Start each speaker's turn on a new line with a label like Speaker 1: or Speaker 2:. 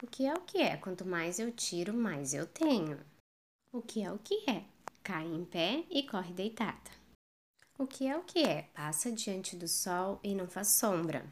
Speaker 1: O que é o que é? Quanto mais eu tiro, mais eu tenho. O que é o que é? Cai em pé e corre deitada. O que é o que é? Passa diante do sol e não faz sombra.